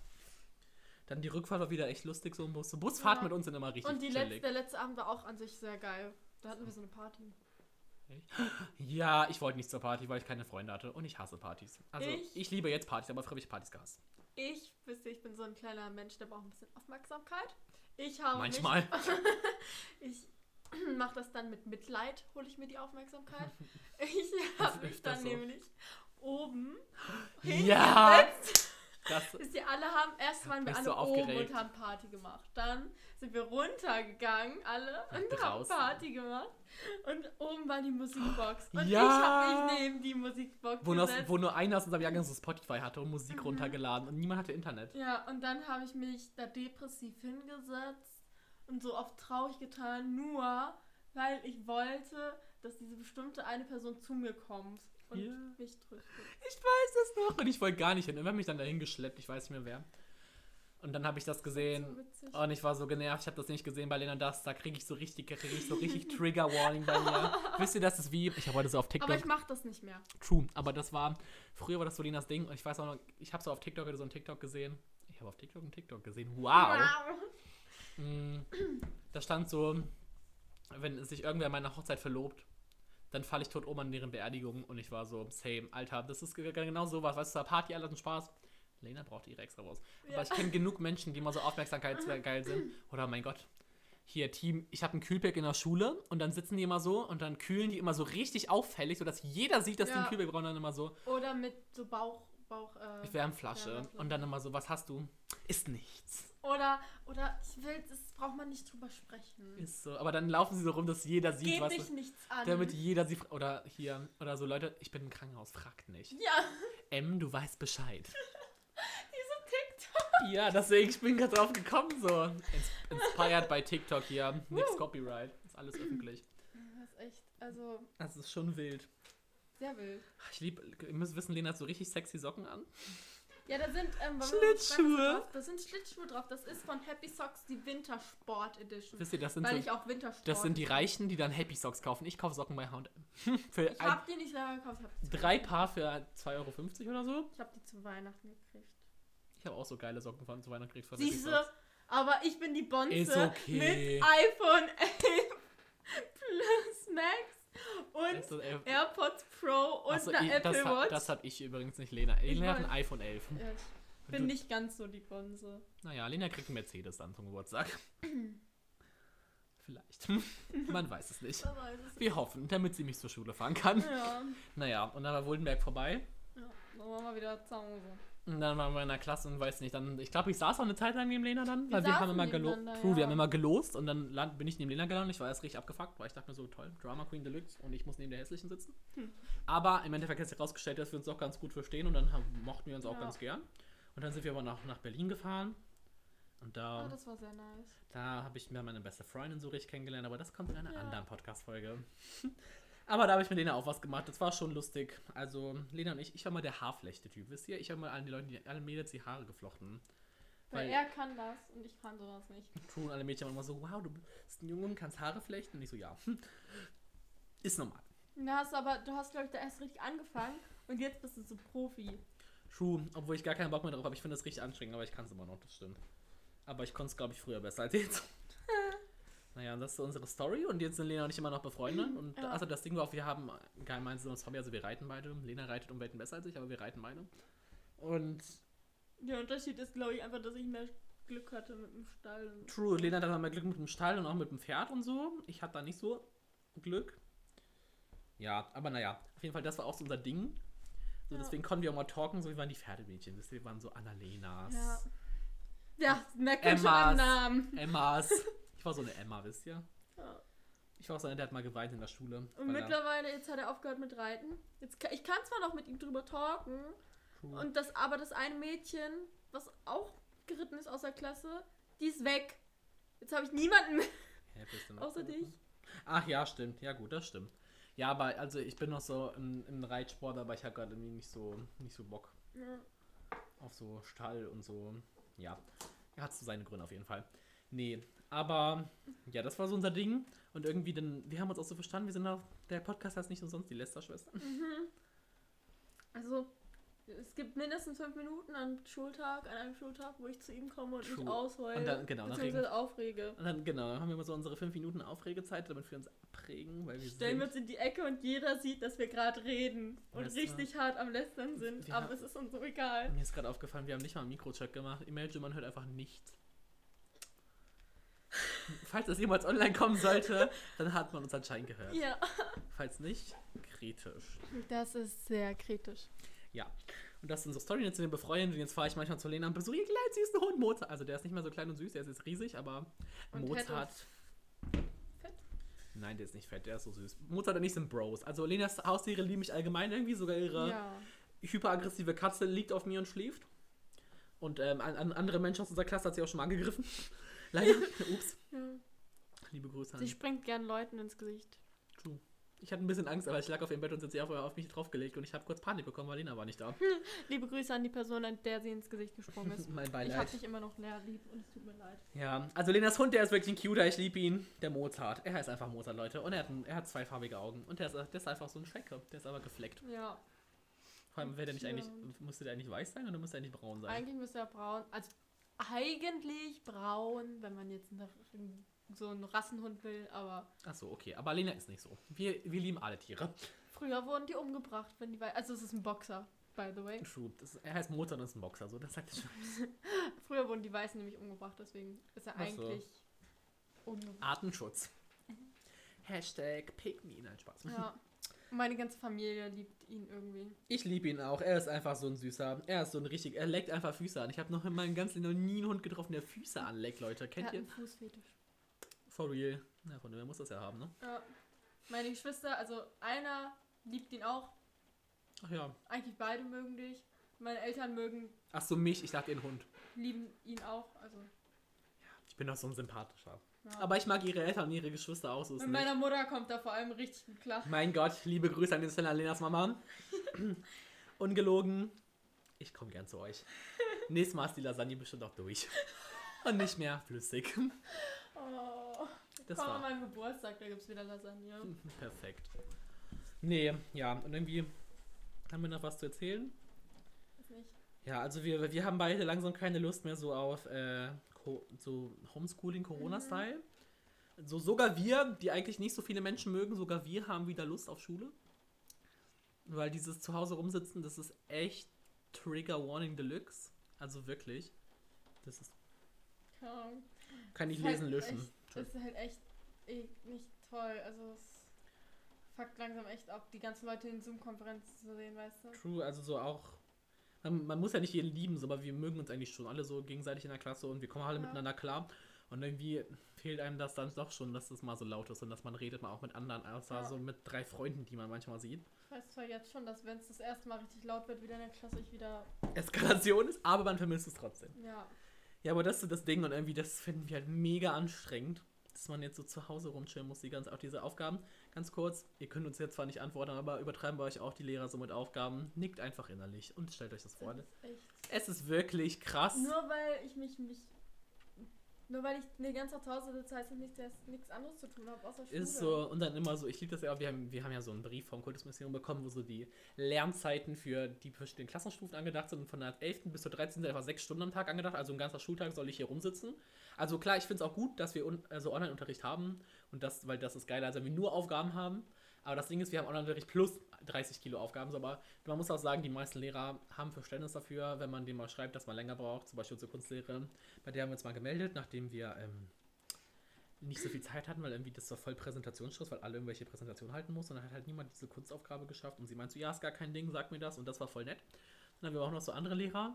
Dann die Rückfahrt war wieder echt lustig, so ein Bus. So Busfahrten Ja. mit uns sind immer richtig Und die letzte, der letzte Abend war auch an sich sehr geil. Da hatten wir so eine Party. Ja, ich wollte nicht zur Party, weil ich keine Freunde hatte und ich hasse Partys. Also ich, Ich- liebe jetzt Partys, aber früher habe ich Partys gehasst. Ich wüsste, ich bin so ein kleiner Mensch, der braucht ein bisschen Aufmerksamkeit. Ich habe Manchmal. Mich, ich mache das dann mit Mitleid, hole ich mir die Aufmerksamkeit. Ich habe mich dann so? nämlich oben Ja! hingesetzt. Das, Bis die alle haben, erst waren wir alle du oben und haben Party gemacht. Dann sind wir runtergegangen, alle, und haben draußen. Party gemacht. Und oben war die Musikbox. Und Ja. ich habe mich neben die Musikbox wo, nur, gesetzt. wo nur einer aus unserem Jahrgang so Spotify hatte und Musik Mhm. runtergeladen und niemand hatte Internet. Ja, und dann habe ich mich da depressiv hingesetzt und so oft traurig getan, nur weil ich wollte, dass diese bestimmte eine Person zu mir kommt und Ja. mich tröstet. Ich weiß das noch. Und ich wollte gar nicht hin. Irgendwer hat mich dann dahin geschleppt, ich weiß nicht mehr wer. Und dann habe ich das gesehen. So witzig. Und ich war so genervt, ich habe das nicht gesehen bei Lena das. Da kriege ich so richtig, kriege ich so richtig Trigger Warning bei mir. Wisst ihr, das ist wie, ich habe heute so auf TikTok. Aber ich mache das nicht mehr. True, aber das war, früher war das so Lenas Ding und ich weiß auch noch, ich habe so auf TikTok oder so ein TikTok gesehen. Ich habe auf TikTok einen TikTok gesehen. Wow. Mm, Da stand so, wenn sich irgendwer an meiner Hochzeit verlobt, dann falle ich tot um an deren Beerdigung und ich war so, same, Alter, das ist ge- genau sowas, weißt du, Party, alle hatten Spaß. Lena braucht ihre extra raus. Ja. Aber ich kenne genug Menschen, die immer so aufmerksamkeitsgeil sind. Oder mein Gott, hier Team, ich habe einen Kühlpack in der Schule und dann sitzen die immer so und dann kühlen die immer so richtig auffällig, sodass jeder sieht, dass die Ja. einen Kühlpack brauchen dann immer so, Oder mit so Bauch, Bauch, äh, Wärmflasche. Und dann immer so, was hast du? Ist nichts. Oder, oder ich will, das braucht man nicht drüber sprechen. Ist so. Aber dann laufen sie so rum, dass jeder sieht, Geht was. dich nichts an. Damit jeder sie. fra- Oder hier. Oder so, Leute, ich bin im Krankenhaus, fragt nicht. ja, M, du weißt Bescheid. diese TikTok. ja, deswegen, ich bin gerade drauf gekommen, so. Ins inspired by TikTok hier. Nix Copyright. Ist alles öffentlich. Das ist echt, also Das ist schon wild. Sehr wild. Ich liebe, ihr müsst wissen, Lena hat so richtig sexy Socken an. Ja, da sind ähm, Schlittschuhe. Da sind Schlittschuhe drauf. Das ist von Happy Socks die Wintersport Edition. Wisst ihr, das sind Weil so. ich auch Wintersport. Das sind die Reichen, die dann Happy Socks kaufen. Ich kaufe Socken bei H&M. Ich hab die nicht selber gekauft. Ich hab drei Paar für 2,50 Euro oder so. ich hab die zu Weihnachten gekriegt. Ich habe auch so geile Socken von zu Weihnachten gekriegt. Siehste, aber ich bin die Bonze okay. mit iPhone 11 Plus Max und AirPods Pro und achso, einer ich- Apple Watch. hab, das hab ich übrigens nicht, Lena. Ich Lena hat ein iPhone 11. ja, ich bin du- nicht ganz so die Bonze. Naja, Lena kriegt einen Mercedes dann zum Geburtstag. Vielleicht. Man weiß es nicht. Weiß ich Wir hoffen, damit sie mich zur Schule fahren kann. Ja, Naja, und dann war Woldenberg vorbei. ja. Dann machen wir wieder zu Hause. Und dann waren wir in der Klasse und weiß nicht, dann, ich glaube, ich saß auch eine Zeit lang neben Lena dann, Wir weil wir haben saßen immer gelost. True, wir ja. haben immer gelost und dann land, bin ich neben Lena gelandet. Ich war erst richtig abgefuckt, weil ich dachte mir so, toll, Drama Queen Deluxe und ich muss neben der Hässlichen sitzen. Hm. Aber im Endeffekt hat sich herausgestellt, dass wir uns auch ganz gut verstehen und dann haben, mochten wir uns auch Ja. ganz gern. Und dann sind wir aber nach, nach Berlin gefahren und da, Ah, das war sehr nice. da habe ich mir meine beste Freundin so richtig kennengelernt, aber das kommt in einer Ja. anderen Podcast-Folge. Aber da habe ich mit Lena auch was gemacht. Das war schon lustig. Also, Lena und ich, ich war mal der Haarflechte-Typ. Wisst ihr? Ich habe mal allen die Leuten, die, allen Mädels die Haare geflochten. Weil, Weil- er kann das und ich kann sowas nicht. Und alle Mädchen immer so, wow, du bist ein Junge und kannst Haare flechten. Und ich so, ja. Ist normal. Na, hast aber, du hast, glaube ich, da erst richtig angefangen und jetzt bist du so Profi. True, obwohl ich gar keinen Bock mehr drauf habe. Ich finde das richtig anstrengend, aber ich kann es immer noch, das stimmt. Aber ich konnte es, glaube ich, früher besser als jetzt. naja, und das ist unsere Story und jetzt sind Lena und ich immer noch befreundet. Und Ja. also das Ding war auch, wir haben ein gemeinsames Hobby, also wir reiten beide. Lena reitet um Welten besser als ich, aber wir reiten beide. Und Der Unterschied ist, glaube ich, einfach, dass ich mehr Glück hatte mit dem Stall. True, Lena hat dann mal Glück mit dem Stall und auch mit dem Pferd und so. Ich hatte da nicht so Glück. Ja, aber naja, auf jeden Fall, das war auch so unser Ding. So, Ja. Deswegen konnten wir auch mal talken, so wie waren die Pferdemädchen. wisst ihr, Wir waren so Annalenas, Ja. Ja, merkt man schon am Namen. Emmas. War so eine Emma, wisst ihr? Ja. Ich war auch so einer, der hat mal geweint in der Schule. Und weil er- mittlerweile, jetzt hat er aufgehört mit Reiten. Jetzt, ich kann zwar noch mit ihm drüber talken, True. und das, aber das eine Mädchen, was auch geritten ist aus der Klasse, die ist weg. Jetzt habe ich niemanden mehr. Noch außer dich. Ach ja, stimmt. Ja gut, das stimmt. Ja, aber also ich bin noch so im, im Reitsport, aber ich habe gerade irgendwie nicht so, nicht so Bock Ja. auf so Stall und so. Ja, er hat so seine Gründe auf jeden Fall. Nee, aber ja, das war so unser Ding. Und irgendwie dann, wir haben uns auch so verstanden, wir sind auch, der Podcast heißt nicht umsonst die Lester-Schwestern. Mhm. Also, Es gibt mindestens fünf Minuten an Schultag, an einem Schultag, wo ich zu ihm komme und mich True. ausheule. Und dann- genau, dann beziehungsweise aufrege. Und dann, genau, dann haben wir immer so unsere fünf Minuten Aufregezeit, damit wir uns abregen, weil wir Stellen wir uns in die Ecke und jeder sieht, dass wir gerade reden und du? richtig hart am Lästern sind. Wir aber haben- es ist uns so egal. Mir ist gerade aufgefallen, wir haben nicht mal einen Mikrocheck gemacht. Imagine, man hört einfach nichts. Falls das jemals online kommen sollte, dann hat man uns anscheinend gehört. Ja. Falls nicht, kritisch. Das ist sehr kritisch. Ja. Und das ist unsere Story. Jetzt sind wir befreundet und jetzt fahre ich manchmal zu Lena und besuche ihren kleinen süßen Hund Mozart. Also der ist nicht mehr so klein und süß, der ist jetzt riesig, aber Und Mozart. Fett? Nein, der ist nicht fett, der ist so süß. Mozart und ich sind Bros. Also Lenas Haustiere lieben mich allgemein irgendwie, sogar ihre Ja. hyperaggressive Katze liegt auf mir und schläft. Und ähm, an, an andere Menschen aus unserer Klasse hat sie auch schon mal angegriffen. Leider. Ups. ja. Liebe Grüße an Sie springt gern Leuten ins Gesicht. True. Ich hatte ein bisschen Angst, aber ich lag auf ihrem Bett und sie auf, auf mich draufgelegt und ich habe kurz Panik bekommen, weil Lena war nicht da. Liebe Grüße an die Person, an der sie ins Gesicht gesprungen ist. mein Ich Beileid. hab dich immer noch leer lieb und es tut mir leid. Ja, also Lenas Hund, der ist wirklich ein Cuter, ich liebe ihn. Der Mozart. Er heißt einfach Mozart, Leute. Und er hat, ein, er hat zweifarbige Augen. Und der ist, der ist einfach so ein Schrecke. Der ist aber gefleckt. Ja. Vor allem, wäre der nicht eigentlich, müsste der eigentlich weiß sein oder müsste er eigentlich braun sein? Eigentlich müsste er braun. Also eigentlich braun, wenn man jetzt eine, so einen Rassenhund will, aber Achso, okay. Aber Lena ist nicht so. Wir, wir lieben alle Tiere. früher wurden die umgebracht, wenn die Also es ist ein Boxer, by the way. True. Das, er heißt Mozart und ist ein Boxer, so das sagt er schon. Früher wurden die Weißen nämlich umgebracht, deswegen ist er Ach so. eigentlich umgebracht. Artenschutz. Hashtag Pick me. Nein, Spaß. Ja. Meine ganze Familie liebt ihn irgendwie. Ich liebe ihn auch. Er ist einfach so ein süßer. Er ist so ein richtig. Er leckt einfach Füße an. Ich habe noch in meinem ganzen Leben noch nie einen Hund getroffen, der Füße anleckt, Leute. Er Kennt hat ihr? einen Fußfetisch. For real. Na, von dem muss das ja haben, ne? Ja. Meine Geschwister, also einer liebt ihn auch. Ach ja. Eigentlich beide mögen dich. Meine Eltern mögen, Ach so, mich. Ich dachte den Hund. lieben ihn auch. Also, Ich bin doch so ein sympathischer. Ja. Aber ich mag ihre Eltern und ihre Geschwister auch so. Mit nicht. meiner Mutter kommt da vor allem richtig gut klar. Mein Gott, liebe Grüße an den Stelle an Lenas Mama. Ungelogen. Ich komme gern zu euch. Nächstes Mal ist die Lasagne bestimmt auch durch. Und nicht mehr flüssig. Oh. Das Komm an war meinem Geburtstag, da gibt es wieder Lasagne. perfekt. Nee, ja, und irgendwie haben wir noch was zu erzählen. Nicht. Ja, also wir, wir haben beide langsam keine Lust mehr so auf äh, so Homeschooling, Corona-Style. So sogar wir, die eigentlich nicht so viele Menschen mögen, sogar wir haben wieder Lust auf Schule. Weil dieses Zuhause rumsitzen, das ist echt Trigger Warning Deluxe. Also wirklich. Das ist. Ahnung. Kann ich Ist halt lesen, löschen. Echt, das ist halt echt eh, nicht toll. Also es fuckt langsam echt ab, die ganzen Leute in Zoom-Konferenzen zu sehen, weißt du? True, also so auch. Man, man muss ja nicht jeden lieben, so, aber wir mögen uns eigentlich schon alle so gegenseitig in der Klasse und wir kommen alle Ja. miteinander klar. Und irgendwie fehlt einem das dann doch schon, dass es mal so laut ist und dass man redet mal auch mit anderen, außer Ja. so mit drei Freunden, die man manchmal sieht. Ich weiß zwar jetzt schon, dass wenn es das erste Mal richtig laut wird, wieder in der Klasse, ich wieder. Eskalation ist, aber man vermisst es trotzdem. Ja. Ja, aber das ist das Ding und irgendwie, das finden wir halt mega anstrengend, dass man jetzt so zu Hause rumchillen muss, die ganze, auch diese Aufgaben. Ganz kurz, ihr könnt uns jetzt zwar nicht antworten, aber übertreiben bei euch auch die Lehrer so mit Aufgaben. Nickt einfach innerlich und stellt euch das vor. Das ist echt. Es ist wirklich krass. Nur weil ich mich, mich. Nur weil ich die ganze Zeit zu Hause sitze, heißt das nicht, dass ich nichts anderes zu tun habe, außer Schule. Ist so, und dann immer so, ich liebe das ja auch, wir haben, wir haben ja so einen Brief vom Kultusministerium bekommen, wo so die Lernzeiten für die verschiedenen Klassenstufen angedacht sind und von der 11. bis zur 13. sind einfach sechs Stunden am Tag angedacht, also ein ganzer Schultag soll ich hier rumsitzen. Also klar, ich finde es auch gut, dass wir un also Online-Unterricht haben und das, weil das ist geiler, als wenn wir nur Aufgaben haben. Aber das Ding ist, wir haben Online-Unterricht plus 30 Kilo Aufgaben, aber man muss auch sagen, die meisten Lehrer haben Verständnis dafür, wenn man dem mal schreibt, dass man länger braucht, zum Beispiel unsere Kunstlehrerin, bei der haben wir uns mal gemeldet, nachdem wir ähm, nicht so viel Zeit hatten, weil irgendwie das war voll Präsentationsstress, weil alle irgendwelche Präsentationen halten mussten. Und dann hat halt niemand diese Kunstaufgabe geschafft. Und sie meinte so, ja, ist gar kein Ding, sag mir das. Und das war voll nett. Und dann haben wir auch noch so andere Lehrer,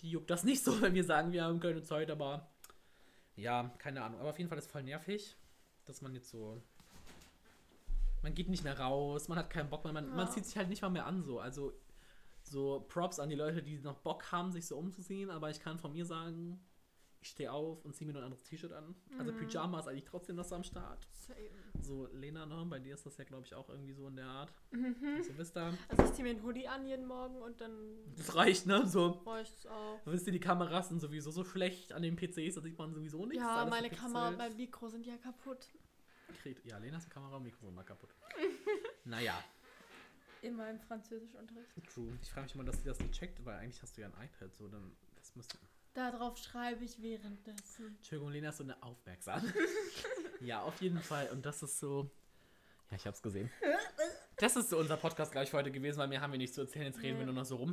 die juckt das nicht so, wenn wir sagen, wir haben keine Zeit, aber ja, keine Ahnung. Aber auf jeden Fall ist voll nervig, dass man jetzt so. Man geht nicht mehr raus, man hat keinen Bock mehr, man, man Ja. zieht sich halt nicht mal mehr an so. Also so Props an die Leute, die noch Bock haben, sich so umzusehen, aber ich kann von mir sagen, ich stehe auf und ziehe mir nur ein anderes T-Shirt an. Also Mhm. Pyjama ist eigentlich trotzdem noch so am Start. Same. So, Lena, ne? Bei dir ist das ja, glaube ich, auch irgendwie so in der Art. Mhm. So, wisst ihr? Also ich ziehe mir einen Hoodie an jeden Morgen und dann Das reicht, ne? So, bräuchte es auch. wisst ihr, die Kameras sind sowieso so schlecht an den PCs, da sieht man sowieso nichts. Ja, meine. Kamera und mein Mikro sind ja kaputt. Kriegt- Ja, Lenas Kamera und Mikrofon mal kaputt. naja. Immer im Französischunterricht. True. Ich frage mich immer, dass die das nicht checkt, weil eigentlich hast du ja ein iPad, so dann das müsste. Darauf schreibe ich währenddessen. Entschuldigung, Lena ist so eine aufmerksam. ja, auf jeden Fall. Und das ist so. Ja, ich hab's gesehen. Das ist so unser Podcast gleich für heute gewesen, weil mehr haben wir nicht zu erzählen. Jetzt reden Nee. wir nur noch so rum.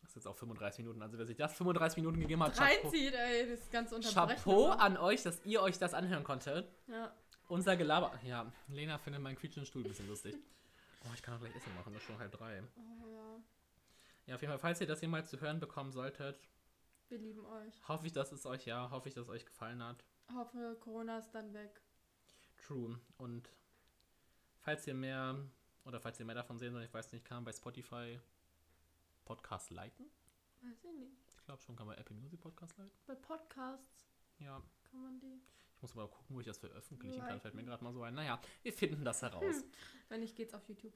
Das ist jetzt auch 35 Minuten. Also wer sich das 35 Minuten gegeben hat, Chapeau, Reinzieht, ey, das ganze Unterbrechen. Chapeau an euch, dass ihr euch das anhören konntet. Ja. Unser Gelaber. Ja, Lena findet meinen quietschenden Stuhl ein bisschen lustig. Oh, ich kann auch gleich Essen machen, das ist schon halb drei. Oh, ja. Ja, auf jeden Fall, falls ihr das jemals zu hören bekommen solltet, Wir lieben euch. hoffe ich, dass es euch, ja, hoffe ich, dass es euch gefallen hat. Hoffe, Corona ist dann weg. True. Und falls ihr mehr, oder falls ihr mehr davon sehen sollt, ich weiß nicht, kann man bei Spotify Podcast liken? Weiß ich nicht. Ich glaube schon, kann man Apple Music Podcast liken? Bei Podcasts Ja. kann man die. Ich muss aber gucken, wo ich das veröffentlichen kann, Liken. fällt mir gerade mal so ein. Naja, wir finden das heraus. Wenn nicht, geht's auf YouTube.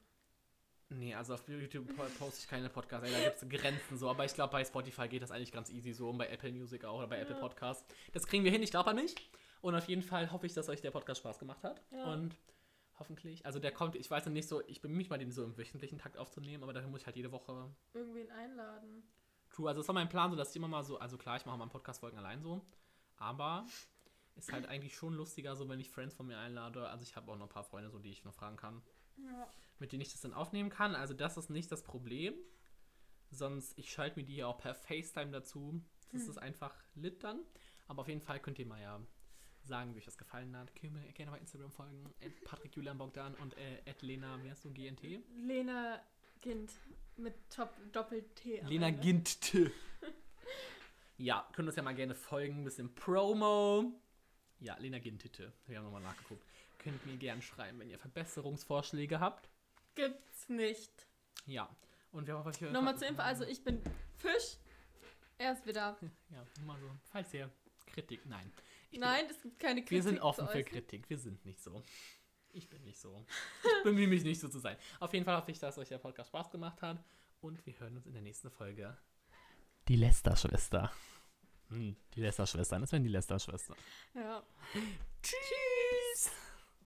Nee, also auf YouTube po- poste ich keine Podcasts, ey, da gibt es Grenzen so, aber ich glaube bei Spotify geht das eigentlich ganz easy so und bei Apple Music auch oder bei Apple Ja. Podcasts. Das kriegen wir hin, ich glaube an mich. Und auf jeden Fall hoffe ich, dass euch der Podcast Spaß gemacht hat. Ja. Und hoffentlich, also der kommt, ich weiß noch nicht so, ich bemühe mich mal, den so im wöchentlichen Takt aufzunehmen, aber dafür muss ich halt jede Woche Irgendwen einladen. True, also das war mein Plan, so dass ich immer mal so, also klar, ich mache mal Podcast-Folgen allein so, aber ist halt eigentlich schon lustiger, so wenn ich Friends von mir einlade. Also ich habe auch noch ein paar Freunde, so die ich noch fragen kann, Ja. mit denen ich das dann aufnehmen kann. Also das ist nicht das Problem. Sonst, ich schalte mir die ja auch per FaceTime dazu. Das Hm. ist einfach lit dann. Aber auf jeden Fall könnt ihr mal ja sagen, wie euch das gefallen hat. Könnt ihr mir gerne bei Instagram folgen. At Patrick Julian Bogdan und äh, Lena, wie hast du, GNT? Lena Gint mit Top Doppel-T. Lena Ende. Gint. Ja, könnt uns ja mal gerne folgen. Ein bisschen Promo. Ja, Lena Gintite. Wir haben nochmal nachgeguckt. Könnt mir gerne schreiben, wenn ihr Verbesserungsvorschläge habt. Gibt's nicht. Ja. Und wir haben euch. Nochmal zur Info, also ich bin Fisch. Er ist wieder. Ja, mal so. Falls ihr Kritik. Nein. Ich Nein, es gibt keine Bin, Kritik. wir sind offen für. Kritik. Wir sind nicht so. Ich bin nicht so. Ich bemühe mich nicht so zu sein. Auf jeden Fall hoffe ich, dass euch der Podcast Spaß gemacht hat. Und wir hören uns in der nächsten Folge. Die Lester-Schwester. Hm, die Lester-Schwestern, das wären die Lester-Schwestern. Ja. Tschüss.